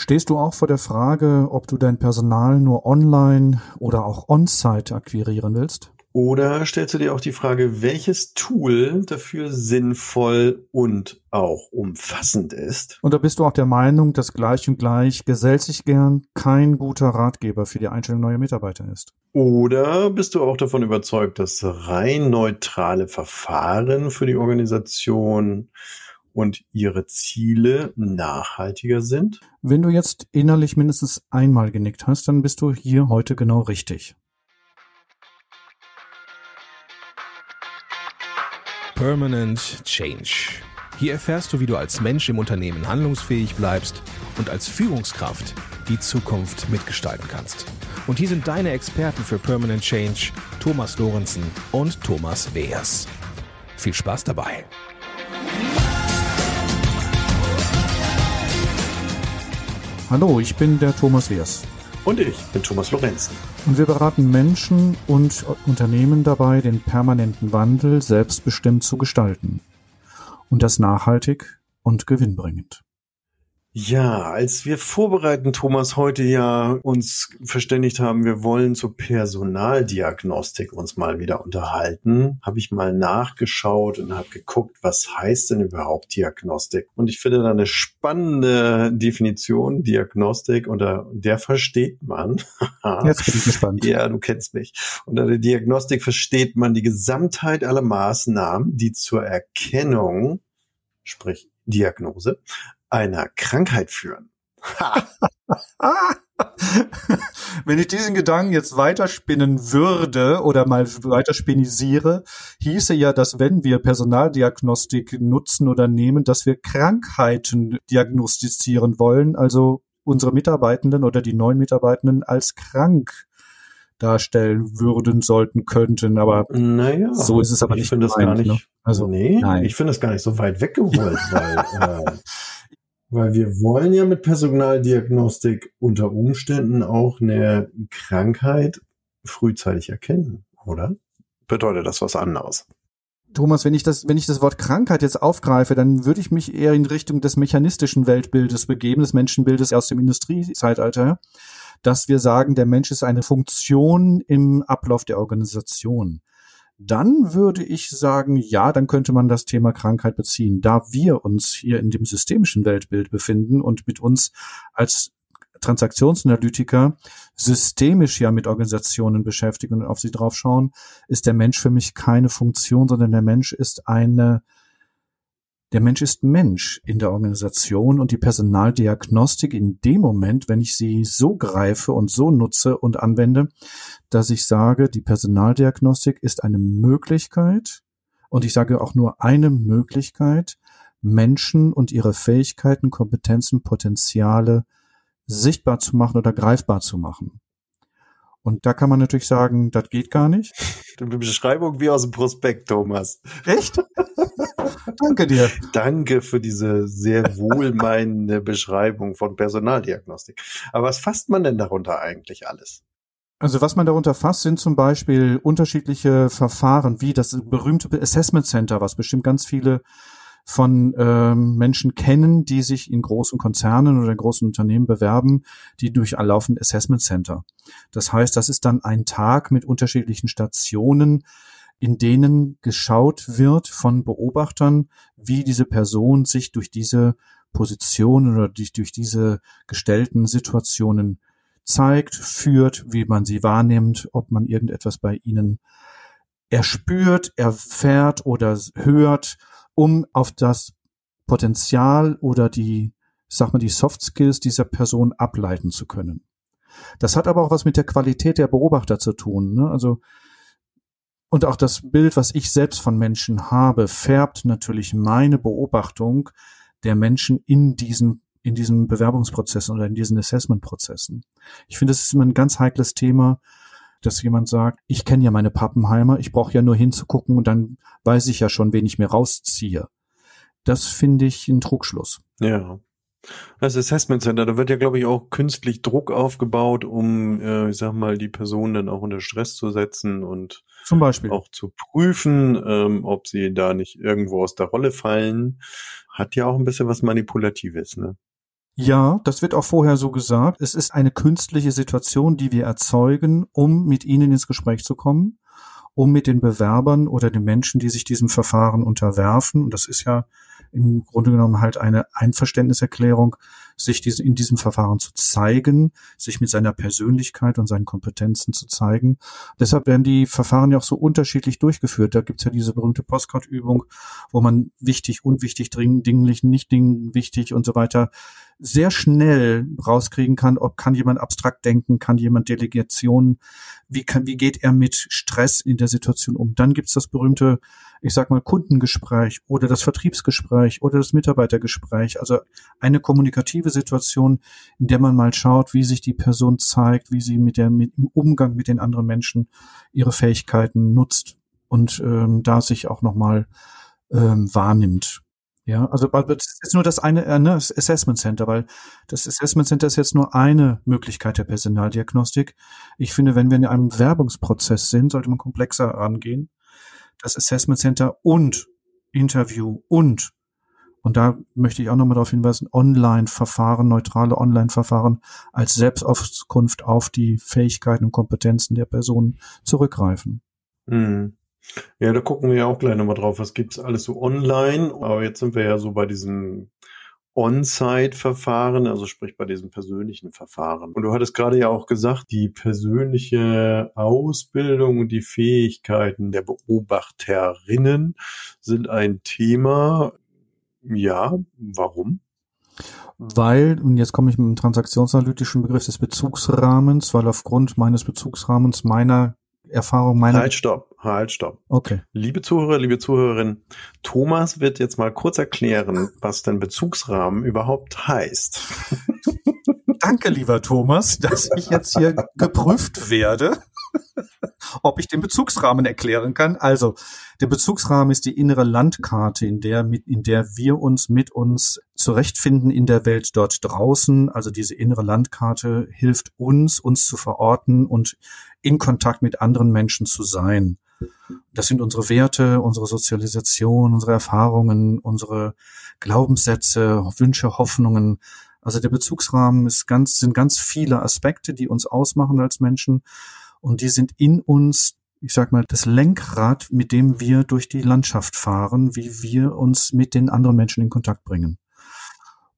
Stehst du auch vor der Frage, ob du dein Personal nur online oder auch on-site akquirieren willst? Oder stellst du dir auch die Frage, welches Tool dafür sinnvoll und auch umfassend ist? Und da bist du auch der Meinung, dass gleich und gleich gesellt sich gern kein guter Ratgeber für die Einstellung neuer Mitarbeiter ist? Oder bist du auch davon überzeugt, dass rein neutrale Verfahren für die Organisation und ihre Ziele nachhaltiger sind? Wenn du jetzt innerlich mindestens einmal genickt hast, dann bist du hier heute genau richtig. Permanent Change. Hier erfährst du, wie du als Mensch im Unternehmen handlungsfähig bleibst und als Führungskraft die Zukunft mitgestalten kannst. Und hier sind deine Experten für Permanent Change, Thomas Lorenzen und Thomas Weers. Viel Spaß dabei! Hallo, ich bin der Thomas Weers. Und ich bin Thomas Lorenzen. Und wir beraten Menschen und Unternehmen dabei, den permanenten Wandel selbstbestimmt zu gestalten. Und das nachhaltig und gewinnbringend. Ja, als wir vorbereiten, Thomas, heute ja uns verständigt haben, wir wollen zur Personaldiagnostik uns mal wieder unterhalten, habe ich mal nachgeschaut und habe geguckt, was heißt denn überhaupt Diagnostik? Und ich finde da eine spannende Definition, Diagnostik, unter der versteht man. Jetzt bin ich gespannt. Ja, du kennst mich. Unter der Diagnostik versteht man die Gesamtheit aller Maßnahmen, die zur Erkennung, sprich Diagnose, einer Krankheit führen. Wenn ich diesen Gedanken jetzt weiterspinnen würde oder mal weiterspinisiere, hieße ja, dass wenn wir Personaldiagnostik nutzen oder nehmen, dass wir Krankheiten diagnostizieren wollen, also unsere Mitarbeitenden oder die neuen Mitarbeitenden als krank darstellen würden, sollten, könnten, aber naja, so ist es aber ich nicht. Ich finde das gar nicht, ne? also, nee, nein. ich finde das gar nicht so weit weggeholt, weil äh, weil wir wollen ja mit Personaldiagnostik unter Umständen auch eine Krankheit frühzeitig erkennen, oder? Bedeutet das was anderes? Thomas, wenn ich das, wenn ich das Wort Krankheit jetzt aufgreife, dann würde ich mich eher in Richtung des mechanistischen Weltbildes begeben, des Menschenbildes aus dem Industriezeitalter, dass wir sagen, der Mensch ist eine Funktion im Ablauf der Organisation dann würde ich sagen, ja, dann könnte man das Thema Krankheit beziehen. Da wir uns hier in dem systemischen Weltbild befinden und mit uns als Transaktionsanalytiker systemisch ja mit Organisationen beschäftigen und auf sie draufschauen, ist der Mensch für mich keine Funktion, sondern der Mensch ist eine der Mensch ist Mensch in der Organisation und die Personaldiagnostik in dem Moment, wenn ich sie so greife und so nutze und anwende, dass ich sage, die Personaldiagnostik ist eine Möglichkeit und ich sage auch nur eine Möglichkeit, Menschen und ihre Fähigkeiten, Kompetenzen, Potenziale sichtbar zu machen oder greifbar zu machen. Und da kann man natürlich sagen, das geht gar nicht. Eine Beschreibung wie aus dem Prospekt, Thomas. Echt? Danke dir. Danke für diese sehr wohlmeinende Beschreibung von Personaldiagnostik. Aber was fasst man denn darunter eigentlich alles? Also was man darunter fasst, sind zum Beispiel unterschiedliche Verfahren, wie das berühmte Assessment Center, was bestimmt ganz viele von ähm, Menschen kennen, die sich in großen Konzernen oder in großen Unternehmen bewerben, die durchlaufen Assessment Center. Das heißt, das ist dann ein Tag mit unterschiedlichen Stationen, in denen geschaut wird von Beobachtern, wie diese Person sich durch diese Position oder durch, durch diese gestellten Situationen zeigt, führt, wie man sie wahrnimmt, ob man irgendetwas bei ihnen erspürt, erfährt oder hört um auf das Potenzial oder die, sag mal, die Soft Skills dieser Person ableiten zu können. Das hat aber auch was mit der Qualität der Beobachter zu tun. Ne? Also und auch das Bild, was ich selbst von Menschen habe, färbt natürlich meine Beobachtung der Menschen in diesen in diesen Bewerbungsprozessen oder in diesen Assessment-Prozessen. Ich finde, das ist immer ein ganz heikles Thema, dass jemand sagt, ich kenne ja meine Pappenheimer, ich brauche ja nur hinzugucken und dann weiß ich ja schon, wen ich mir rausziehe. Das finde ich ein Trugschluss. Ja. Das Assessment Center, da wird ja, glaube ich, auch künstlich Druck aufgebaut, um, äh, ich sag mal, die Person dann auch unter Stress zu setzen und zum Beispiel auch zu prüfen, ähm, ob sie da nicht irgendwo aus der Rolle fallen. Hat ja auch ein bisschen was Manipulatives, ne? Ja, das wird auch vorher so gesagt. Es ist eine künstliche Situation, die wir erzeugen, um mit ihnen ins Gespräch zu kommen, um mit den Bewerbern oder den Menschen, die sich diesem Verfahren unterwerfen, und das ist ja im Grunde genommen halt eine Einverständniserklärung, sich in diesem Verfahren zu zeigen, sich mit seiner Persönlichkeit und seinen Kompetenzen zu zeigen. Deshalb werden die Verfahren ja auch so unterschiedlich durchgeführt. Da gibt's ja diese berühmte Postcard-Übung, wo man wichtig, unwichtig, dringend, dinglich, nicht dingend, wichtig und so weiter sehr schnell rauskriegen kann, ob kann jemand abstrakt denken, kann jemand Delegation, wie kann, wie geht er mit Stress in der Situation um. Dann gibt's das berühmte ich sag mal, Kundengespräch oder das Vertriebsgespräch oder das Mitarbeitergespräch. Also eine kommunikative Situation, in der man mal schaut, wie sich die Person zeigt, wie sie mit der, mit, im Umgang mit den anderen Menschen ihre Fähigkeiten nutzt und ähm, da sich auch nochmal ähm, wahrnimmt. Ja, also das ist nur das eine äh, ne, das Assessment Center, weil das Assessment Center ist jetzt nur eine Möglichkeit der Personaldiagnostik. Ich finde, wenn wir in einem Werbungsprozess sind, sollte man komplexer rangehen das Assessment Center und Interview und und da möchte ich auch nochmal darauf hinweisen, Online-Verfahren, neutrale Online-Verfahren als Selbstauskunft auf die Fähigkeiten und Kompetenzen der Person zurückgreifen. Mhm. Ja, da gucken wir ja auch gleich nochmal drauf. Was gibt's alles so online? Aber jetzt sind wir ja so bei diesem On-Site-Verfahren, also sprich bei diesem persönlichen Verfahren. Und du hattest gerade ja auch gesagt, die persönliche Ausbildung und die Fähigkeiten der Beobachterinnen sind ein Thema. Ja, warum? Weil, und jetzt komme ich mit dem transaktionsanalytischen Begriff des Bezugsrahmens, weil aufgrund meines Bezugsrahmens meiner Erfahrung meiner. Halt, stopp, halt, stopp. Okay. Liebe Zuhörer, liebe Zuhörerinnen, Thomas wird jetzt mal kurz erklären, was denn Bezugsrahmen überhaupt heißt. Danke, lieber Thomas, dass ich jetzt hier geprüft werde, ob ich den Bezugsrahmen erklären kann. Also, der Bezugsrahmen ist die innere Landkarte, in der, mit, in der wir uns mit uns zurechtfinden in der Welt dort draußen. Also diese innere Landkarte hilft uns, uns zu verorten und in Kontakt mit anderen Menschen zu sein. Das sind unsere Werte, unsere Sozialisation, unsere Erfahrungen, unsere Glaubenssätze, Wünsche, Hoffnungen. Also der Bezugsrahmen ist ganz, sind ganz viele Aspekte, die uns ausmachen als Menschen. Und die sind in uns, ich sag mal, das Lenkrad, mit dem wir durch die Landschaft fahren, wie wir uns mit den anderen Menschen in Kontakt bringen.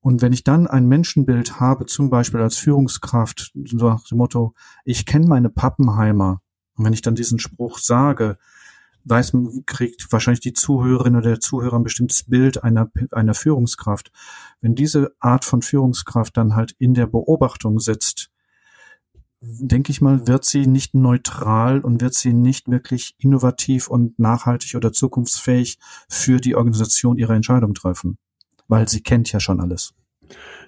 Und wenn ich dann ein Menschenbild habe, zum Beispiel als Führungskraft, so nach dem Motto, ich kenne meine Pappenheimer, und wenn ich dann diesen Spruch sage, weiß man, kriegt wahrscheinlich die Zuhörerin oder der Zuhörer ein bestimmtes Bild einer, einer Führungskraft. Wenn diese Art von Führungskraft dann halt in der Beobachtung sitzt, denke ich mal, wird sie nicht neutral und wird sie nicht wirklich innovativ und nachhaltig oder zukunftsfähig für die Organisation ihre Entscheidung treffen weil sie kennt ja schon alles.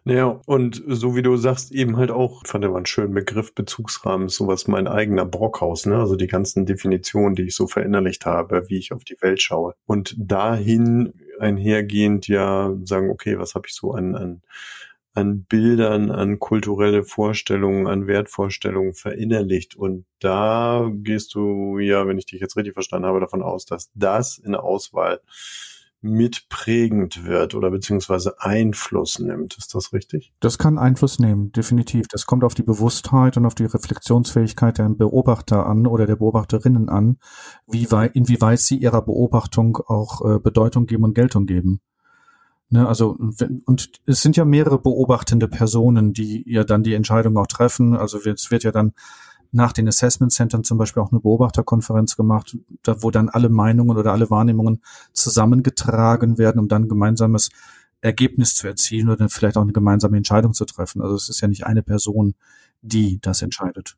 Naja, und so wie du sagst, eben halt auch, fand mal einen schönen Begriff, Bezugsrahmen, sowas mein eigener Brockhaus, ne? Also die ganzen Definitionen, die ich so verinnerlicht habe, wie ich auf die Welt schaue. Und dahin einhergehend ja sagen, okay, was habe ich so an, an, an Bildern, an kulturelle Vorstellungen, an Wertvorstellungen verinnerlicht. Und da gehst du ja, wenn ich dich jetzt richtig verstanden habe, davon aus, dass das in der Auswahl mitprägend wird oder beziehungsweise Einfluss nimmt. Ist das richtig? Das kann Einfluss nehmen, definitiv. Das kommt auf die Bewusstheit und auf die Reflexionsfähigkeit der Beobachter an oder der Beobachterinnen an, wie weit, inwieweit sie ihrer Beobachtung auch äh, Bedeutung geben und Geltung geben. Ne, also und es sind ja mehrere beobachtende Personen, die ja dann die Entscheidung auch treffen. Also es wird ja dann nach den Assessment Centern zum Beispiel auch eine Beobachterkonferenz gemacht, da, wo dann alle Meinungen oder alle Wahrnehmungen zusammengetragen werden, um dann ein gemeinsames Ergebnis zu erzielen oder vielleicht auch eine gemeinsame Entscheidung zu treffen. Also es ist ja nicht eine Person, die das entscheidet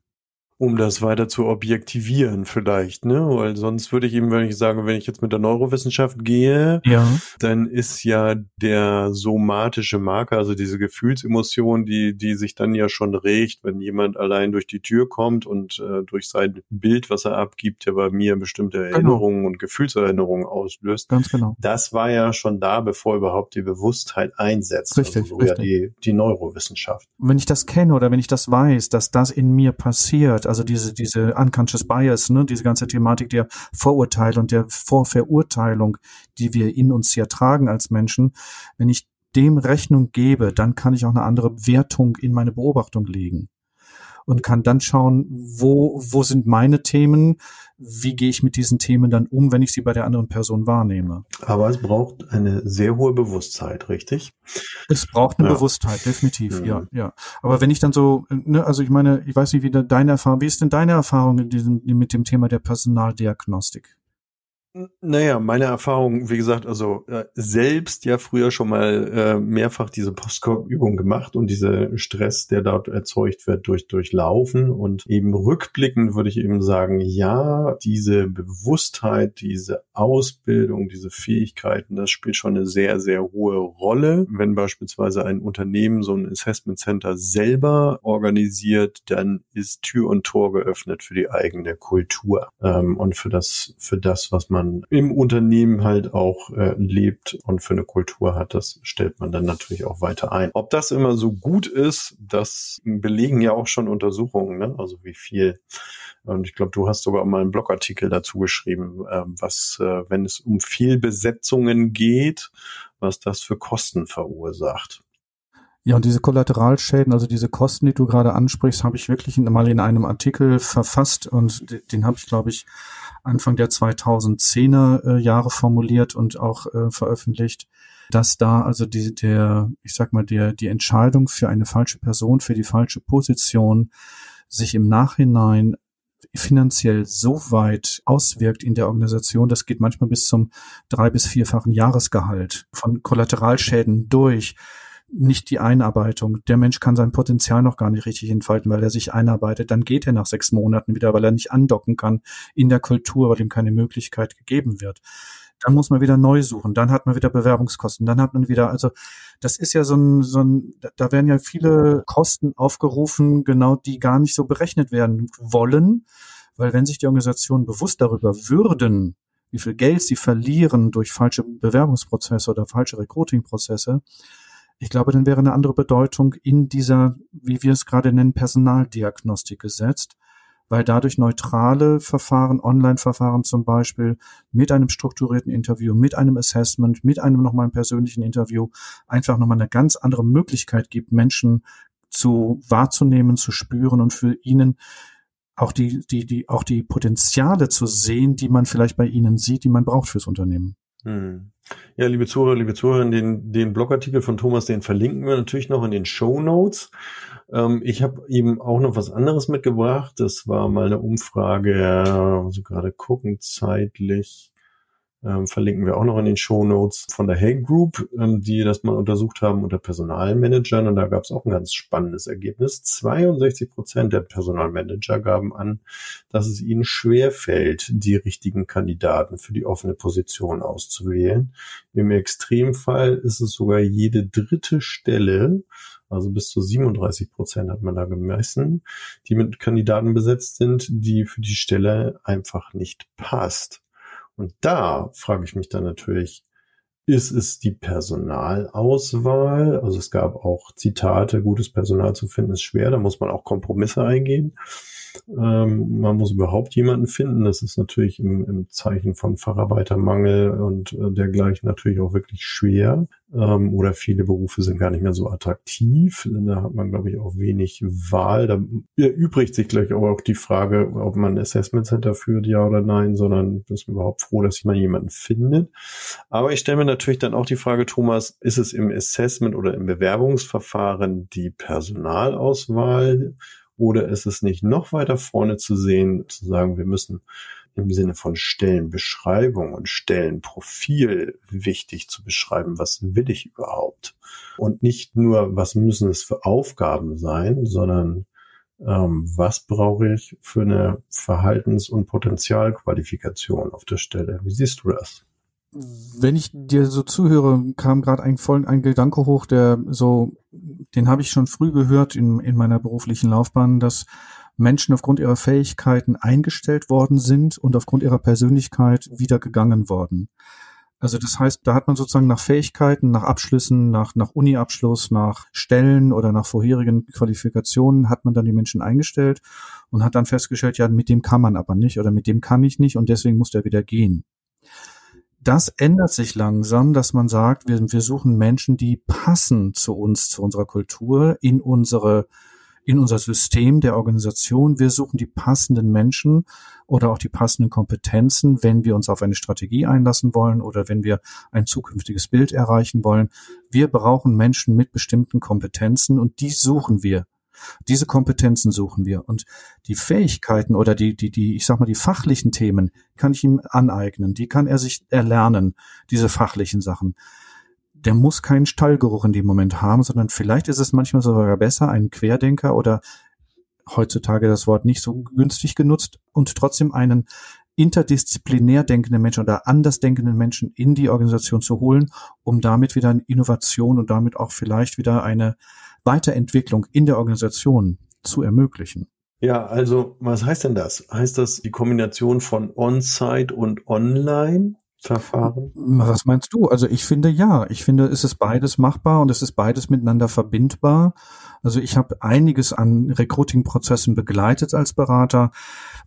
um das weiter zu objektivieren vielleicht, ne? Weil sonst würde ich eben, wenn ich sage, wenn ich jetzt mit der Neurowissenschaft gehe, ja. dann ist ja der somatische Marker, also diese Gefühlsemotion, die, die sich dann ja schon regt, wenn jemand allein durch die Tür kommt und äh, durch sein Bild, was er abgibt, ja bei mir bestimmte genau. Erinnerungen genau. und Gefühlserinnerungen auslöst. Ganz genau. Das war ja schon da, bevor überhaupt die Bewusstheit einsetzt. Richtig, also so richtig. Ja die, die Neurowissenschaft. Wenn ich das kenne oder wenn ich das weiß, dass das in mir passiert, also diese, diese unconscious bias, ne, diese ganze Thematik der Vorurteile und der Vorverurteilung, die wir in uns ja tragen als Menschen, wenn ich dem Rechnung gebe, dann kann ich auch eine andere Wertung in meine Beobachtung legen und kann dann schauen, wo, wo sind meine Themen, wie gehe ich mit diesen Themen dann um, wenn ich sie bei der anderen Person wahrnehme. Aber es braucht eine sehr hohe Bewusstheit, richtig? Es braucht eine ja. Bewusstheit, definitiv, mhm. ja, ja. Aber wenn ich dann so, ne, also ich meine, ich weiß nicht, wie deine Erfahrung, wie ist denn deine Erfahrung in diesem, mit dem Thema der Personaldiagnostik? Naja, meine Erfahrung, wie gesagt, also äh, selbst ja früher schon mal äh, mehrfach diese Postkorb-Übung gemacht und diese Stress, der dort erzeugt wird, durch durchlaufen und eben rückblickend würde ich eben sagen, ja, diese Bewusstheit, diese Ausbildung, diese Fähigkeiten, das spielt schon eine sehr, sehr hohe Rolle. Wenn beispielsweise ein Unternehmen so ein Assessment Center selber organisiert, dann ist Tür und Tor geöffnet für die eigene Kultur ähm, und für das, für das, was man man im Unternehmen halt auch äh, lebt und für eine Kultur hat, das stellt man dann natürlich auch weiter ein. Ob das immer so gut ist, das belegen ja auch schon Untersuchungen, ne? also wie viel und ich glaube, du hast sogar mal einen Blogartikel dazu geschrieben, äh, was, äh, wenn es um Fehlbesetzungen geht, was das für Kosten verursacht. Ja, und diese Kollateralschäden, also diese Kosten, die du gerade ansprichst, habe ich wirklich mal in einem Artikel verfasst und den habe ich, glaube ich, Anfang der 2010er äh, Jahre formuliert und auch äh, veröffentlicht, dass da also die, der, ich sag mal, der, die Entscheidung für eine falsche Person, für die falsche Position sich im Nachhinein finanziell so weit auswirkt in der Organisation, das geht manchmal bis zum drei- bis vierfachen Jahresgehalt von Kollateralschäden durch nicht die Einarbeitung. Der Mensch kann sein Potenzial noch gar nicht richtig entfalten, weil er sich einarbeitet. Dann geht er nach sechs Monaten wieder, weil er nicht andocken kann in der Kultur, weil ihm keine Möglichkeit gegeben wird. Dann muss man wieder neu suchen. Dann hat man wieder Bewerbungskosten. Dann hat man wieder, also das ist ja so ein, so ein, da werden ja viele Kosten aufgerufen, genau die gar nicht so berechnet werden wollen, weil wenn sich die Organisationen bewusst darüber würden, wie viel Geld sie verlieren durch falsche Bewerbungsprozesse oder falsche Recruiting-Prozesse, ich glaube, dann wäre eine andere Bedeutung in dieser, wie wir es gerade nennen, Personaldiagnostik gesetzt, weil dadurch neutrale Verfahren, Online-Verfahren zum Beispiel, mit einem strukturierten Interview, mit einem Assessment, mit einem nochmal persönlichen Interview einfach nochmal eine ganz andere Möglichkeit gibt, Menschen zu wahrzunehmen, zu spüren und für ihnen auch die, die, die, auch die Potenziale zu sehen, die man vielleicht bei ihnen sieht, die man braucht fürs Unternehmen. Hm. Ja, liebe Zuhörer, liebe Zuhörer, den, den Blogartikel von Thomas, den verlinken wir natürlich noch in den Show Notes. Ähm, ich habe ihm auch noch was anderes mitgebracht. Das war mal eine Umfrage, also gerade gucken zeitlich ähm, verlinken wir auch noch in den Show Notes von der Hey Group, ähm, die das mal untersucht haben unter Personalmanagern. Und da gab es auch ein ganz spannendes Ergebnis. 62 Prozent der Personalmanager gaben an, dass es ihnen schwer fällt, die richtigen Kandidaten für die offene Position auszuwählen. Im Extremfall ist es sogar jede dritte Stelle, also bis zu 37 Prozent hat man da gemessen, die mit Kandidaten besetzt sind, die für die Stelle einfach nicht passt. Und da frage ich mich dann natürlich, ist es die Personalauswahl? Also es gab auch Zitate, gutes Personal zu finden ist schwer, da muss man auch Kompromisse eingehen. Ähm, man muss überhaupt jemanden finden. Das ist natürlich im, im Zeichen von Facharbeitermangel und äh, dergleichen natürlich auch wirklich schwer. Ähm, oder viele Berufe sind gar nicht mehr so attraktiv. Da hat man, glaube ich, auch wenig Wahl. Da erübrigt sich gleich auch die Frage, ob man ein Assessment Center führt, ja oder nein, sondern ist überhaupt froh, dass man jemanden findet. Aber ich stelle mir natürlich dann auch die Frage, Thomas, ist es im Assessment oder im Bewerbungsverfahren die Personalauswahl oder ist es nicht noch weiter vorne zu sehen, zu sagen, wir müssen im Sinne von Stellenbeschreibung und Stellenprofil wichtig zu beschreiben, was will ich überhaupt? Und nicht nur, was müssen es für Aufgaben sein, sondern ähm, was brauche ich für eine Verhaltens- und Potenzialqualifikation auf der Stelle? Wie siehst du das? wenn ich dir so zuhöre, kam gerade ein ein Gedanke hoch, der so, den habe ich schon früh gehört in, in meiner beruflichen Laufbahn, dass Menschen aufgrund ihrer Fähigkeiten eingestellt worden sind und aufgrund ihrer Persönlichkeit wieder gegangen worden. Also das heißt, da hat man sozusagen nach Fähigkeiten, nach Abschlüssen, nach, nach Uni-Abschluss, nach Stellen oder nach vorherigen Qualifikationen hat man dann die Menschen eingestellt und hat dann festgestellt, ja, mit dem kann man aber nicht oder mit dem kann ich nicht und deswegen muss der wieder gehen das ändert sich langsam, dass man sagt, wir, wir suchen Menschen, die passen zu uns, zu unserer Kultur, in unsere in unser System der Organisation. Wir suchen die passenden Menschen oder auch die passenden Kompetenzen, wenn wir uns auf eine Strategie einlassen wollen oder wenn wir ein zukünftiges Bild erreichen wollen. Wir brauchen Menschen mit bestimmten Kompetenzen und die suchen wir. Diese Kompetenzen suchen wir und die Fähigkeiten oder die, die, die, ich sag mal, die fachlichen Themen kann ich ihm aneignen. Die kann er sich erlernen, diese fachlichen Sachen. Der muss keinen Stallgeruch in dem Moment haben, sondern vielleicht ist es manchmal sogar besser, einen Querdenker oder heutzutage das Wort nicht so günstig genutzt und trotzdem einen interdisziplinär denkenden Menschen oder anders denkenden Menschen in die Organisation zu holen, um damit wieder eine Innovation und damit auch vielleicht wieder eine Weiterentwicklung in der Organisation zu ermöglichen. Ja, also was heißt denn das? Heißt das die Kombination von On-Site und Online? Verfahren? Was meinst du? Also ich finde ja, ich finde, es ist beides machbar und es ist beides miteinander verbindbar. Also ich habe einiges an Recruiting-Prozessen begleitet als Berater,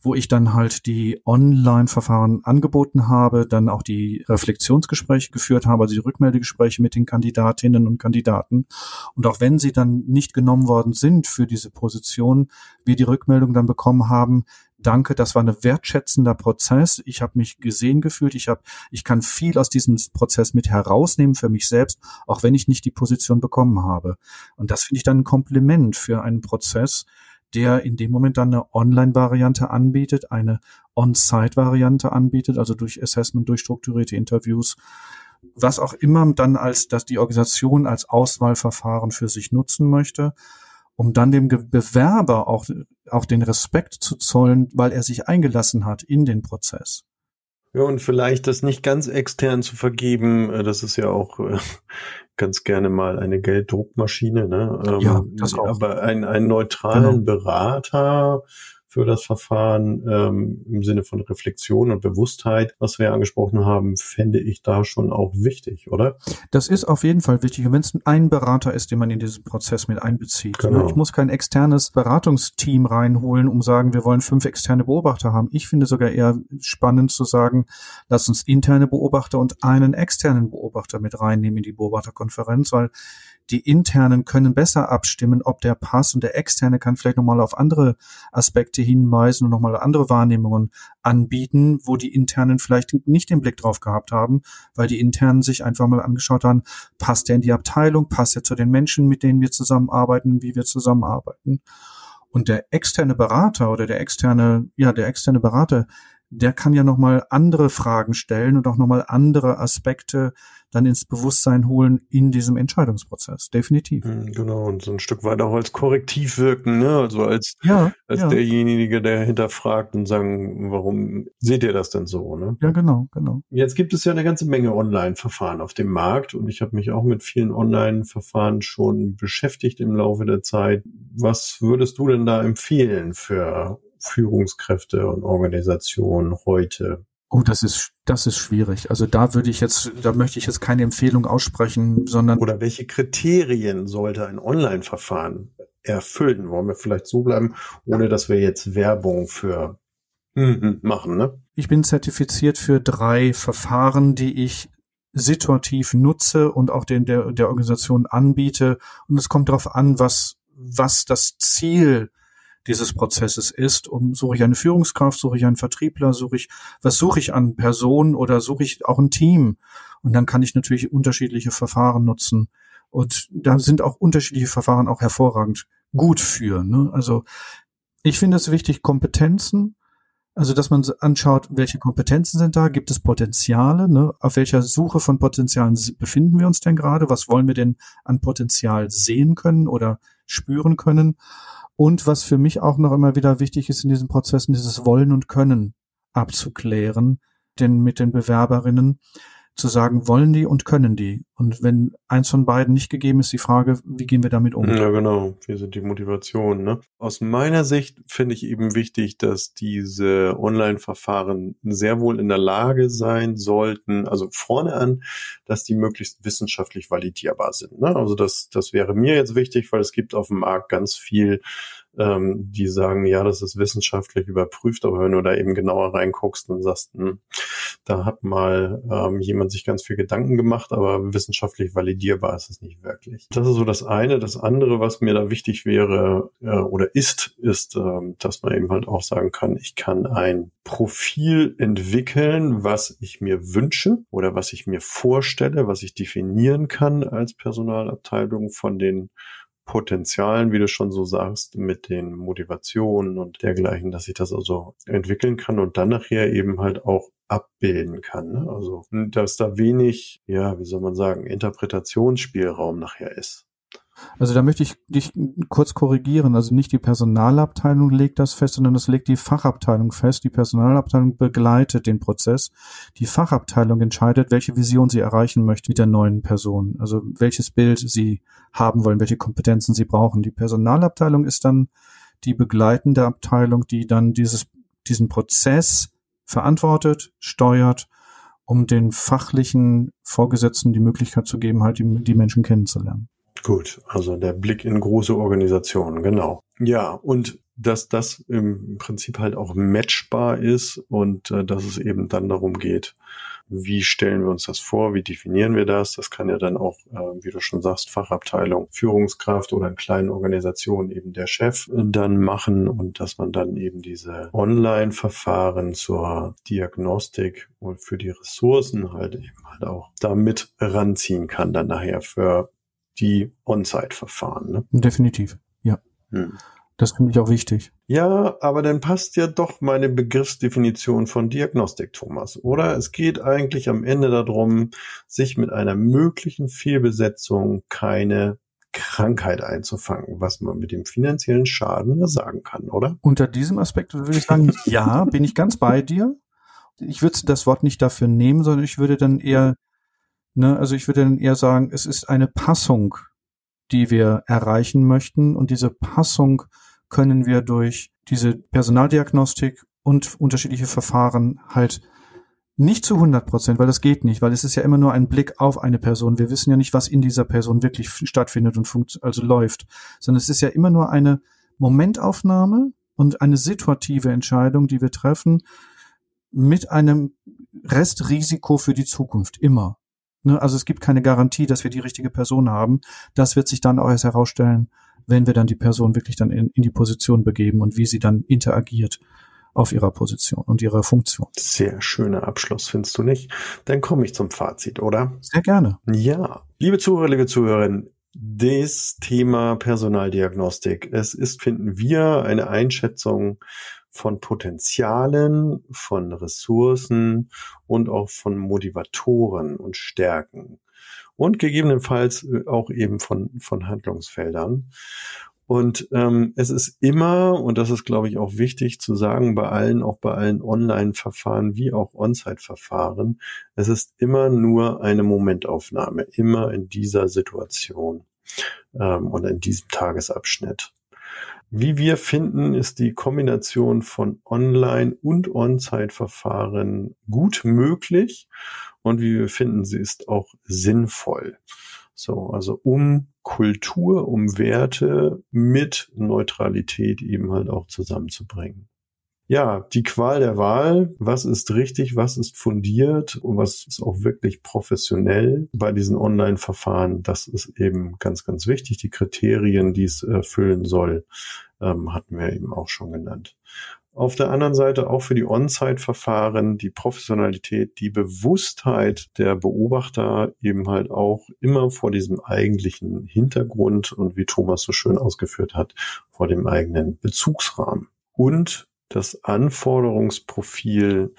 wo ich dann halt die Online-Verfahren angeboten habe, dann auch die Reflexionsgespräche geführt habe, also die Rückmeldegespräche mit den Kandidatinnen und Kandidaten. Und auch wenn sie dann nicht genommen worden sind für diese Position, wir die Rückmeldung dann bekommen haben, danke, das war ein wertschätzender Prozess. Ich habe mich gesehen gefühlt. Ich habe, ich kann viel aus diesem Prozess mit herausnehmen für mich selbst, auch wenn ich nicht die Position bekommen habe. Und das finde ich dann ein Kompliment für einen Prozess, der in dem Moment dann eine Online-Variante anbietet, eine On-Site-Variante anbietet, also durch Assessment, durch strukturierte Interviews, was auch immer dann als, dass die Organisation als Auswahlverfahren für sich nutzen möchte um dann dem Bewerber auch, auch den Respekt zu zollen, weil er sich eingelassen hat in den Prozess. Ja, und vielleicht das nicht ganz extern zu vergeben, äh, das ist ja auch äh, ganz gerne mal eine Gelddruckmaschine, ne? Ähm, ja, das auch. Aber einen, einen neutralen genau. Berater, für das Verfahren ähm, im Sinne von Reflexion und Bewusstheit, was wir ja angesprochen haben, fände ich da schon auch wichtig, oder? Das ist auf jeden Fall wichtig. wenn es ein Berater ist, den man in diesen Prozess mit einbezieht. Ne? Genau. Ich muss kein externes Beratungsteam reinholen, um sagen, wir wollen fünf externe Beobachter haben. Ich finde sogar eher spannend zu sagen, lass uns interne Beobachter und einen externen Beobachter mit reinnehmen in die Beobachterkonferenz, weil die internen können besser abstimmen, ob der passt und der externe kann vielleicht nochmal auf andere Aspekte hinweisen und nochmal andere Wahrnehmungen anbieten, wo die internen vielleicht nicht den Blick drauf gehabt haben, weil die internen sich einfach mal angeschaut haben, passt der in die Abteilung, passt er zu den Menschen, mit denen wir zusammenarbeiten, wie wir zusammenarbeiten. Und der externe Berater oder der externe, ja, der externe Berater, der kann ja nochmal andere Fragen stellen und auch nochmal andere Aspekte dann ins Bewusstsein holen in diesem Entscheidungsprozess. Definitiv. Hm, genau, und so ein Stück weit auch als Korrektiv wirken, ne? Also als, ja, als ja. derjenige, der hinterfragt und sagen, warum seht ihr das denn so, ne? Ja, genau, genau. Jetzt gibt es ja eine ganze Menge Online-Verfahren auf dem Markt und ich habe mich auch mit vielen Online-Verfahren schon beschäftigt im Laufe der Zeit. Was würdest du denn da empfehlen für Führungskräfte und Organisationen heute? Oh, das ist, das ist schwierig. Also da würde ich jetzt, da möchte ich jetzt keine Empfehlung aussprechen, sondern. Oder welche Kriterien sollte ein Online-Verfahren erfüllen? Wollen wir vielleicht so bleiben, ohne dass wir jetzt Werbung für machen, ne? Ich bin zertifiziert für drei Verfahren, die ich situativ nutze und auch den der, der Organisation anbiete. Und es kommt darauf an, was, was das Ziel dieses Prozesses ist. Um, suche ich eine Führungskraft, suche ich einen Vertriebler, suche ich, was suche ich an Personen oder suche ich auch ein Team? Und dann kann ich natürlich unterschiedliche Verfahren nutzen. Und da sind auch unterschiedliche Verfahren auch hervorragend gut für. Ne? Also ich finde es wichtig, Kompetenzen, also dass man anschaut, welche Kompetenzen sind da, gibt es Potenziale, ne? auf welcher Suche von Potenzialen befinden wir uns denn gerade, was wollen wir denn an Potenzial sehen können oder spüren können. Und was für mich auch noch immer wieder wichtig ist in diesen Prozessen, dieses Wollen und Können abzuklären, denn mit den Bewerberinnen zu sagen, wollen die und können die. Und wenn eins von beiden nicht gegeben ist, die Frage, wie gehen wir damit um? Ja, genau. Wie sind die Motivationen? Ne? Aus meiner Sicht finde ich eben wichtig, dass diese Online-Verfahren sehr wohl in der Lage sein sollten, also vorne an, dass die möglichst wissenschaftlich validierbar sind. Ne? Also das, das wäre mir jetzt wichtig, weil es gibt auf dem Markt ganz viel ähm, die sagen, ja, das ist wissenschaftlich überprüft, aber wenn du da eben genauer reinguckst und sagst, hm, da hat mal ähm, jemand sich ganz viel Gedanken gemacht, aber wissenschaftlich validierbar ist es nicht wirklich. Das ist so das eine. Das andere, was mir da wichtig wäre äh, oder ist, ist, ähm, dass man eben halt auch sagen kann, ich kann ein Profil entwickeln, was ich mir wünsche oder was ich mir vorstelle, was ich definieren kann als Personalabteilung von den Potenzialen, wie du schon so sagst, mit den Motivationen und dergleichen, dass ich das also entwickeln kann und dann nachher eben halt auch abbilden kann. Ne? Also, dass da wenig, ja, wie soll man sagen, Interpretationsspielraum nachher ist. Also da möchte ich dich kurz korrigieren. Also nicht die Personalabteilung legt das fest, sondern das legt die Fachabteilung fest. Die Personalabteilung begleitet den Prozess. Die Fachabteilung entscheidet, welche Vision sie erreichen möchte mit der neuen Person. Also welches Bild sie haben wollen, welche Kompetenzen sie brauchen. Die Personalabteilung ist dann die begleitende Abteilung, die dann dieses, diesen Prozess verantwortet, steuert, um den fachlichen Vorgesetzten die Möglichkeit zu geben, halt die, die Menschen kennenzulernen. Gut, also der Blick in große Organisationen, genau. Ja, und dass das im Prinzip halt auch matchbar ist und äh, dass es eben dann darum geht, wie stellen wir uns das vor, wie definieren wir das. Das kann ja dann auch, äh, wie du schon sagst, Fachabteilung, Führungskraft oder in kleinen Organisationen eben der Chef dann machen und dass man dann eben diese Online-Verfahren zur Diagnostik und für die Ressourcen halt eben halt auch damit ranziehen kann, dann nachher für die On-Site-Verfahren. Ne? Definitiv, ja. Hm. Das finde ich auch wichtig. Ja, aber dann passt ja doch meine Begriffsdefinition von Diagnostik, Thomas, oder? Es geht eigentlich am Ende darum, sich mit einer möglichen Fehlbesetzung keine Krankheit einzufangen, was man mit dem finanziellen Schaden ja sagen kann, oder? Unter diesem Aspekt würde ich sagen, ja, bin ich ganz bei dir. Ich würde das Wort nicht dafür nehmen, sondern ich würde dann eher Ne? Also ich würde dann eher sagen, es ist eine Passung, die wir erreichen möchten. Und diese Passung können wir durch diese Personaldiagnostik und unterschiedliche Verfahren halt nicht zu 100 Prozent, weil das geht nicht, weil es ist ja immer nur ein Blick auf eine Person. Wir wissen ja nicht, was in dieser Person wirklich stattfindet und funkt, also läuft, sondern es ist ja immer nur eine Momentaufnahme und eine situative Entscheidung, die wir treffen mit einem Restrisiko für die Zukunft immer. Ne? Also es gibt keine Garantie, dass wir die richtige Person haben. Das wird sich dann auch erst herausstellen, wenn wir dann die Person wirklich dann in, in die Position begeben und wie sie dann interagiert auf ihrer Position und ihrer Funktion. Sehr schöner Abschluss, findest du nicht? Dann komme ich zum Fazit, oder? Sehr gerne. Ja. Liebe Zuhörer, liebe Zuhörerinnen, das Thema Personaldiagnostik. Es ist, finden wir, eine Einschätzung von Potenzialen, von Ressourcen und auch von Motivatoren und Stärken und gegebenenfalls äh, auch eben von, von Handlungsfeldern. Und ähm, es ist immer, und das ist, glaube ich, auch wichtig zu sagen, bei allen, auch bei allen Online-Verfahren wie auch On-Site-Verfahren, es ist immer nur eine Momentaufnahme, immer in dieser Situation ähm, und in diesem Tagesabschnitt. Wie wir finden, ist die Kombination von Online- und On-Site-Verfahren gut möglich und wie wir finden, sie ist auch sinnvoll. So, also um Kultur, um Werte mit Neutralität eben halt auch zusammenzubringen ja, die Qual der Wahl, was ist richtig, was ist fundiert und was ist auch wirklich professionell bei diesen Online-Verfahren, das ist eben ganz, ganz wichtig. Die Kriterien, die es erfüllen soll, ähm, hatten wir eben auch schon genannt. Auf der anderen Seite auch für die On-Site-Verfahren die Professionalität, die Bewusstheit der Beobachter eben halt auch immer vor diesem eigentlichen Hintergrund und wie Thomas so schön ausgeführt hat, vor dem eigenen Bezugsrahmen. Und das Anforderungsprofil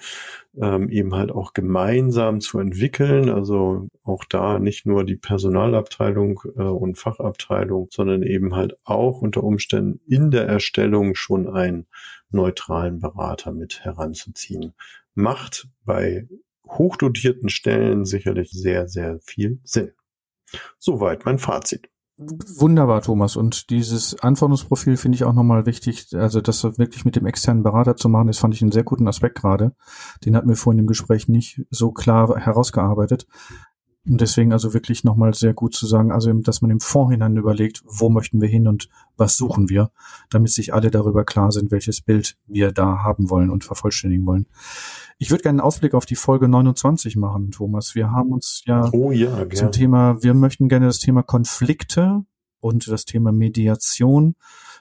ähm, eben halt auch gemeinsam zu entwickeln. Also auch da nicht nur die Personalabteilung äh, und Fachabteilung, sondern eben halt auch unter Umständen in der Erstellung schon einen neutralen Berater mit heranzuziehen. Macht bei hochdotierten Stellen sicherlich sehr, sehr viel Sinn. Soweit mein Fazit. Wunderbar, Thomas. Und dieses Anforderungsprofil finde ich auch nochmal wichtig. Also das wirklich mit dem externen Berater zu machen, das fand ich einen sehr guten Aspekt gerade. Den hatten wir vorhin im Gespräch nicht so klar herausgearbeitet. Und deswegen also wirklich nochmal sehr gut zu sagen, also dass man im Vorhinein überlegt, wo möchten wir hin und was suchen wir, damit sich alle darüber klar sind, welches Bild wir da haben wollen und vervollständigen wollen. Ich würde gerne einen Ausblick auf die Folge 29 machen, Thomas. Wir haben uns ja, oh ja zum Thema, wir möchten gerne das Thema Konflikte und das Thema Mediation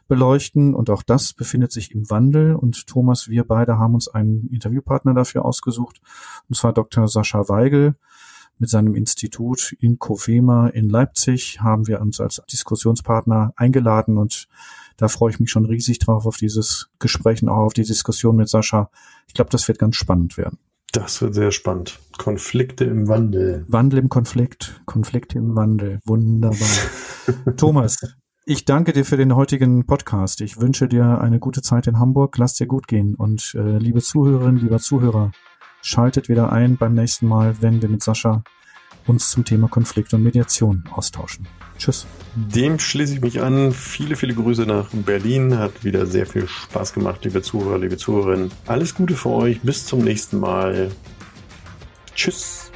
beleuchten und auch das befindet sich im Wandel und Thomas, wir beide haben uns einen Interviewpartner dafür ausgesucht und zwar Dr. Sascha Weigel mit seinem Institut in Covema in Leipzig haben wir uns als Diskussionspartner eingeladen und da freue ich mich schon riesig drauf auf dieses Gespräch und auch auf die Diskussion mit Sascha. Ich glaube, das wird ganz spannend werden. Das wird sehr spannend. Konflikte im Wandel. Wandel im Konflikt, Konflikte im Wandel. Wunderbar. Thomas, ich danke dir für den heutigen Podcast. Ich wünsche dir eine gute Zeit in Hamburg. Lass dir gut gehen. Und äh, liebe Zuhörerinnen, lieber Zuhörer, Schaltet wieder ein beim nächsten Mal, wenn wir mit Sascha uns zum Thema Konflikt und Mediation austauschen. Tschüss. Dem schließe ich mich an. Viele, viele Grüße nach Berlin. Hat wieder sehr viel Spaß gemacht, liebe Zuhörer, liebe Zuhörerinnen. Alles Gute für euch. Bis zum nächsten Mal. Tschüss.